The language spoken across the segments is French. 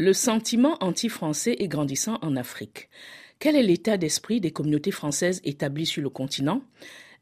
Le sentiment anti-français est grandissant en Afrique. Quel est l'état d'esprit des communautés françaises établies sur le continent?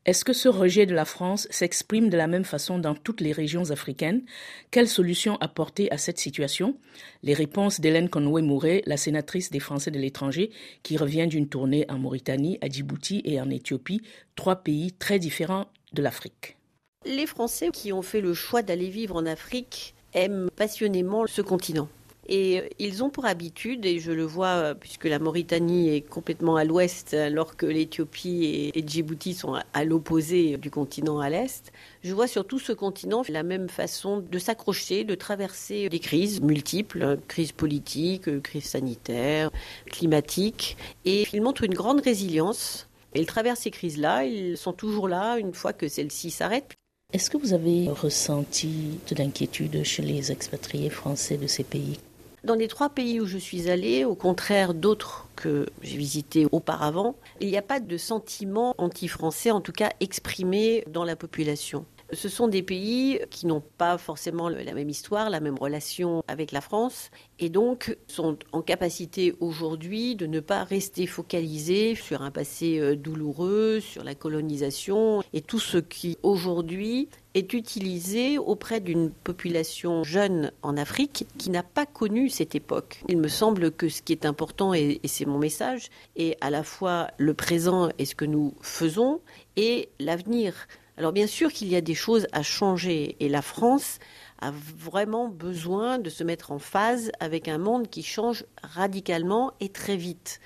Est-ce que ce rejet de la France s'exprime de la même façon dans toutes les régions africaines? Quelle solution apporter à cette situation? Les réponses d'Hélène Conway-Mouret, la sénatrice des Français de l'étranger, qui revient d'une tournée en Mauritanie, à Djibouti et en Éthiopie, trois pays très différents de l'Afrique. Les Français qui ont fait le choix d'aller vivre en Afrique aiment passionnément ce continent. Et euh, ils ont pour habitude, et je le vois euh, puisque la Mauritanie est complètement à l'ouest, alors que l'Éthiopie et, Djibouti sont à, l'opposé du continent à l'est, je vois sur tout ce continent la même façon de s'accrocher, de traverser des crises multiples, crises politiques, crises sanitaires, climatiques, et ils montrent une grande résilience. Ils traversent ces crises-là, ils sont toujours là une fois que celles-ci s'arrêtent. Est-ce que vous avez ressenti de l'inquiétude chez les expatriés français de ces pays? Dans les trois pays où je suis allée, au contraire d'autres que j'ai visités auparavant, il n'y a pas de sentiment anti-français, en tout cas exprimé dans la population. Ce sont des pays qui n'ont pas forcément la même histoire, la même relation avec la France, et donc sont en capacité aujourd'hui de ne pas rester focalisés sur un passé euh, douloureux, sur la colonisation, et tout ce qui aujourd'hui est utilisé auprès d'une population jeune en Afrique qui n'a pas connu cette époque. Il me semble que ce qui est important, et, c'est mon message, est à la fois le présent et ce que nous faisons, et l'avenir. Alors bien sûr qu'il y a des choses à changer et la France a vraiment besoin de se mettre en phase avec un monde qui change radicalement et très vite.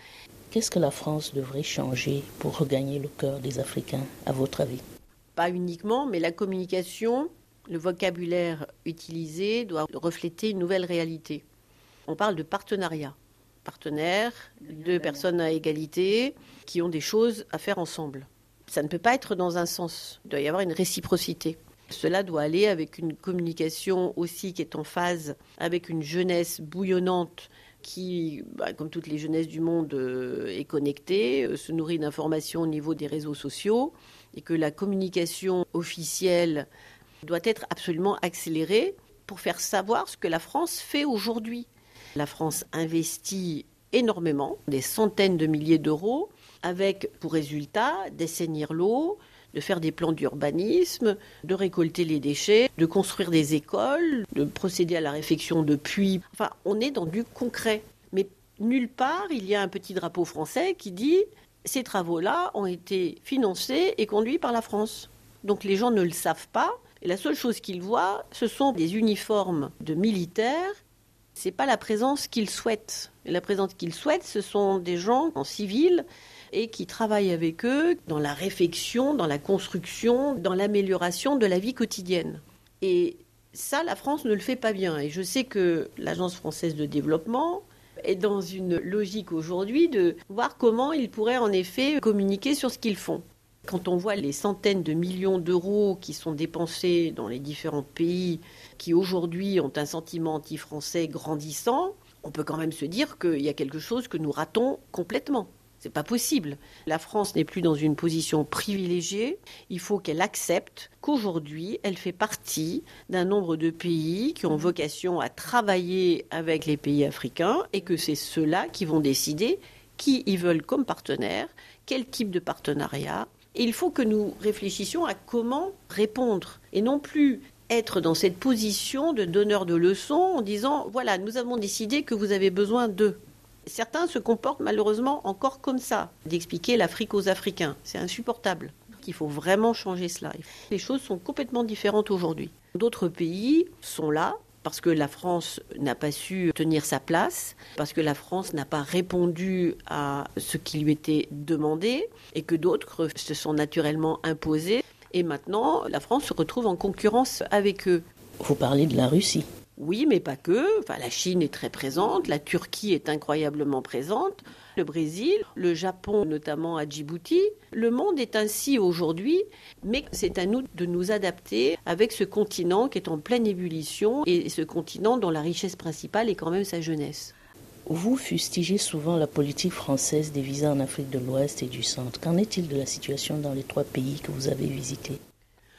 Qu'est-ce que la France devrait changer pour regagner le cœur des Africains, à votre avis? Pas uniquement, mais la communication, le vocabulaire utilisé doit refléter une nouvelle réalité. On parle de partenariat. Partenaires, deux personnes à égalité qui ont des choses à faire ensemble. Ça ne peut pas être dans un sens. Il doit y avoir une réciprocité. Cela doit aller avec une communication aussi qui est en phase avec une jeunesse bouillonnante qui, bah, comme toutes les jeunesses du monde, euh, est connectée, euh, se nourrit d'informations au niveau des réseaux sociaux, et que la communication officielle doit être absolument accélérée pour faire savoir ce que la France fait aujourd'hui. La France investit énormément, des centaines de milliers d'euros, avec pour résultat d'assainir l'eau, de faire des plans d'urbanisme, de récolter les déchets, de construire des écoles, de procéder à la réfection de puits. Enfin, on est dans du concret. Mais nulle part, il y a un petit drapeau français qui dit ces travaux-là ont été financés et conduits par la France. Donc les gens ne le savent pas. Et la seule chose qu'ils voient, ce sont des uniformes de militaires. C'est pas la présence qu'ils souhaitent. la présence qu'ils souhaitent, ce sont des gens en civil et qui travaillent avec eux dans la réflexion, dans la construction, dans l'amélioration de la vie quotidienne. Et ça, la France ne le fait pas bien. Et je sais que l'Agence française de développement est dans une logique aujourd'hui de voir comment ils pourraient en effet communiquer sur ce qu'ils font. Quand on voit les centaines de millions d'euros qui sont dépensés dans les différents pays qui aujourd'hui ont un sentiment anti-français grandissant, on peut quand même se dire qu'il y a quelque chose que nous ratons complètement. C'est pas possible. La France n'est plus dans une position privilégiée. Il faut qu'elle accepte qu'aujourd'hui, elle fait partie d'un nombre de pays qui ont vocation à travailler avec les pays africains et que c'est ceux-là qui vont décider qui ils veulent comme partenaire, quel type de partenariat. Il faut que nous réfléchissions à comment répondre et non plus être dans cette position de donneur de leçons en disant voilà, nous avons décidé que vous avez besoin d'eux. Certains se comportent malheureusement encore comme ça, d'expliquer l'Afrique aux Africains. C'est insupportable. Il faut vraiment changer cela. Les choses sont complètement différentes aujourd'hui. D'autres pays sont là parce que la France n'a pas su tenir sa place, parce que la France n'a pas répondu à ce qui lui était demandé, et que d'autres se sont naturellement imposés. Et maintenant, la France se retrouve en concurrence avec eux. Vous parlez de la Russie. Oui, mais pas que. Enfin, la Chine est très présente, la Turquie est incroyablement présente, le Brésil, le Japon notamment à Djibouti. Le monde est ainsi aujourd'hui, mais c'est à nous de nous adapter avec ce continent qui est en pleine ébullition et ce continent dont la richesse principale est quand même sa jeunesse. Vous fustigez souvent la politique française des visas en Afrique de l'Ouest et du Centre. Qu'en est-il de la situation dans les trois pays que vous avez visités?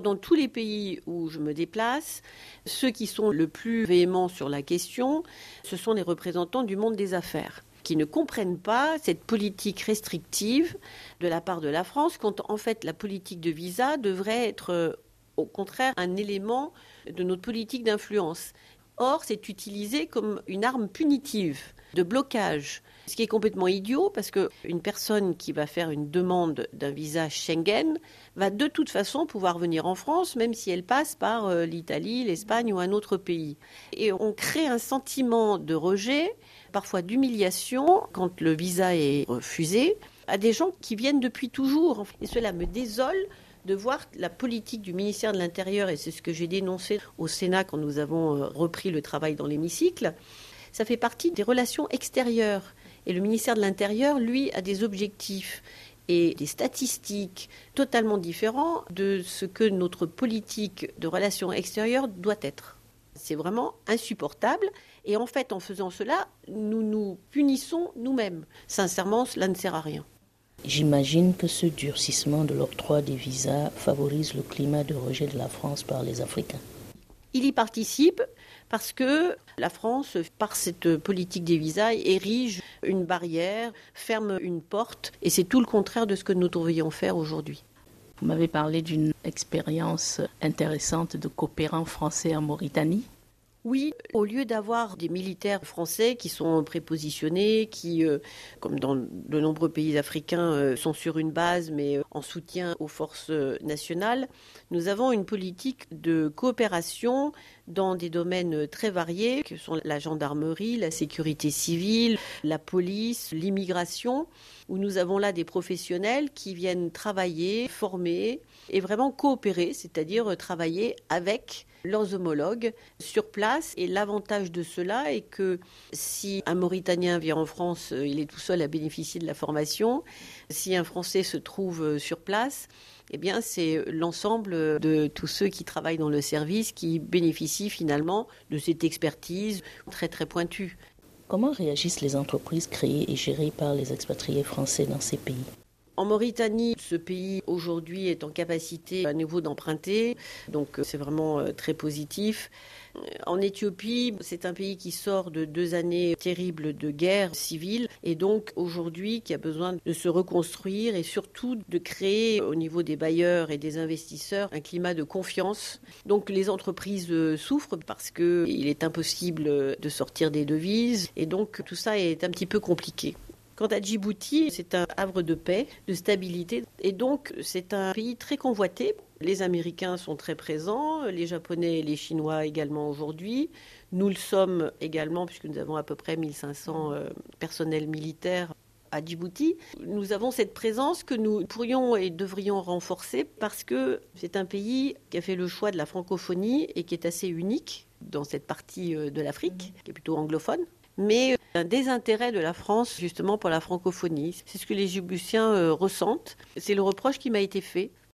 Dans tous les pays où je me déplace, ceux qui sont le plus véhéments sur la question, ce sont les représentants du monde des affaires qui ne comprennent pas cette politique restrictive de la part de la France, quand en fait la politique de visa devrait être au contraire un élément de notre politique d'influence. Or, c'est utilisé comme une arme punitive de blocage, ce qui est complètement idiot parce qu'une personne qui va faire une demande d'un visa Schengen va de toute façon pouvoir venir en France, même si elle passe par euh, l'Italie, l'Espagne ou un autre pays. Et on crée un sentiment de rejet, parfois d'humiliation, quand le visa est refusé, à des gens qui viennent depuis toujours. Et cela me désole de voir la politique du ministère de l'Intérieur, et c'est ce que j'ai dénoncé au Sénat quand nous avons euh, repris le travail dans l'hémicycle, ça fait partie des relations extérieures. Et le ministère de l'Intérieur, lui, a des objectifs et des statistiques totalement différents de ce que notre politique de relations extérieures doit être. C'est vraiment insupportable. Et en fait, en faisant cela, nous nous punissons nous-mêmes. Sincèrement, cela ne sert à rien. J'imagine que ce durcissement de l'octroi des visas favorise le climat de rejet de la France par les Africains. Il y participe parce que la France, par cette politique des visas, érige une barrière, ferme une porte, et c'est tout le contraire de ce que nous devrions faire aujourd'hui. Vous m'avez parlé d'une expérience intéressante de coopérants français en Mauritanie. Oui, au lieu d'avoir des militaires français qui sont prépositionnés, qui, euh, comme dans de nombreux pays africains, euh, sont sur une base mais euh, en soutien aux forces nationales, nous avons une politique de coopération dans des domaines très variés, que sont la gendarmerie, la sécurité civile, la police, l'immigration, où nous avons là des professionnels qui viennent travailler, former et vraiment coopérer, c'est-à-dire travailler avec leurs homologues sur place. Et l'avantage de cela est que si un Mauritanien vient en France, euh, il est tout seul à bénéficier de la formation. Si un Français se trouve euh, sur place, eh bien, c'est l'ensemble de tous ceux qui travaillent dans le service qui bénéficient finalement de cette expertise très très pointue. Comment réagissent les entreprises créées et gérées par les expatriés français dans ces pays? En Mauritanie, ce pays aujourd'hui est en capacité à nouveau d'emprunter, donc euh, c'est vraiment euh, très positif. En Éthiopie, c'est un pays qui sort de deux années terribles de guerre civile et donc aujourd'hui qui a besoin de se reconstruire et surtout de créer au niveau des bailleurs et des investisseurs un climat de confiance. Donc les entreprises euh, souffrent parce qu'il est impossible de sortir des devises et donc tout ça est un petit peu compliqué. Quant à Djibouti, c'est un havre de paix, de stabilité, et donc c'est un pays très convoité. Les Américains sont très présents, les Japonais et les Chinois également aujourd'hui. Nous le sommes également, puisque nous avons à peu près 1500 euh, personnels militaires à Djibouti. Nous avons cette présence que nous pourrions et devrions renforcer parce que c'est un pays qui a fait le choix de la francophonie et qui est assez unique dans cette partie euh, de l'Afrique, qui est plutôt anglophone mais un désintérêt de la France justement pour la francophonie. C'est ce que les Djiboutiens euh, ressentent. C'est le reproche qui m'a été fait.